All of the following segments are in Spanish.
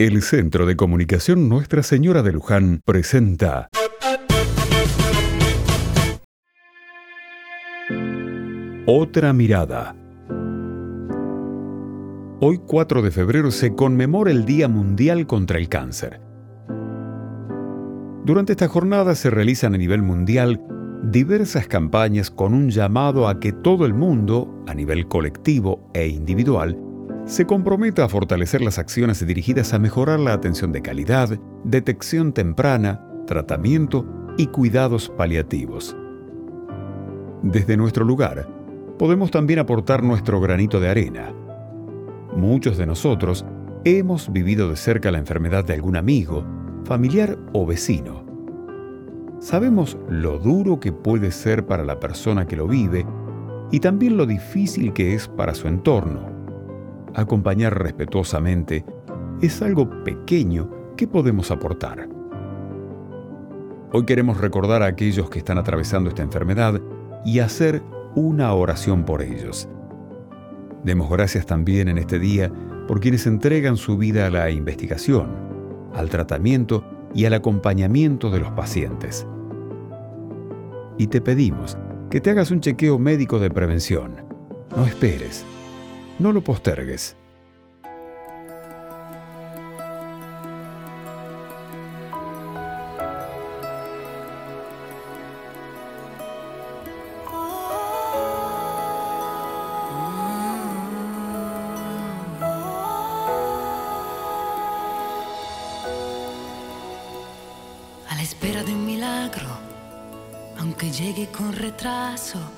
El Centro de Comunicación Nuestra Señora de Luján presenta Otra mirada. Hoy 4 de febrero se conmemora el Día Mundial contra el Cáncer. Durante esta jornada se realizan a nivel mundial diversas campañas con un llamado a que todo el mundo, a nivel colectivo e individual, se comprometa a fortalecer las acciones dirigidas a mejorar la atención de calidad, detección temprana, tratamiento y cuidados paliativos. Desde nuestro lugar, podemos también aportar nuestro granito de arena. Muchos de nosotros hemos vivido de cerca la enfermedad de algún amigo, familiar o vecino. Sabemos lo duro que puede ser para la persona que lo vive y también lo difícil que es para su entorno acompañar respetuosamente, es algo pequeño que podemos aportar. Hoy queremos recordar a aquellos que están atravesando esta enfermedad y hacer una oración por ellos. Demos gracias también en este día por quienes entregan su vida a la investigación, al tratamiento y al acompañamiento de los pacientes. Y te pedimos que te hagas un chequeo médico de prevención. No esperes no lo postergues. A la espera de un milagro, aunque llegue con retraso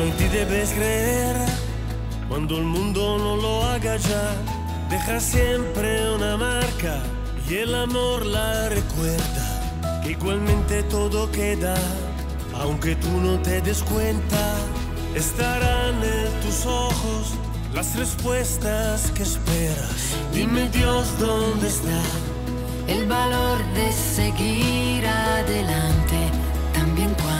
Pero en ti debes creer cuando el mundo no lo haga ya. Deja siempre una marca y el amor la recuerda. Que igualmente todo queda, aunque tú no te des cuenta. Estarán en tus ojos las respuestas que esperas. Dime Dios dónde está el valor de seguir adelante, también cuando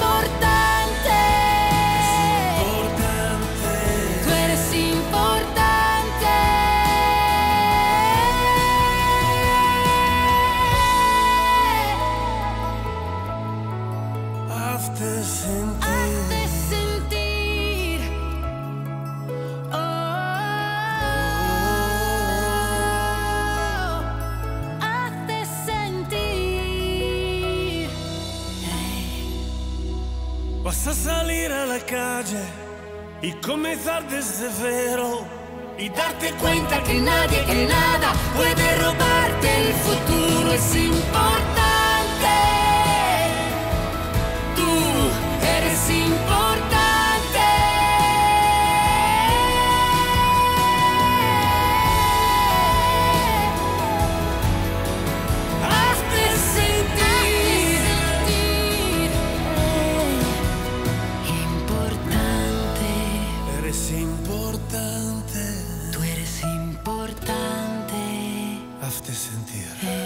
Vas a salir a la calle y comenzar desde cero y darte cuenta que nadie, que nada puede robarte el futuro. Es importante. importante. Tú eres importante. Hazte sentir. Eh,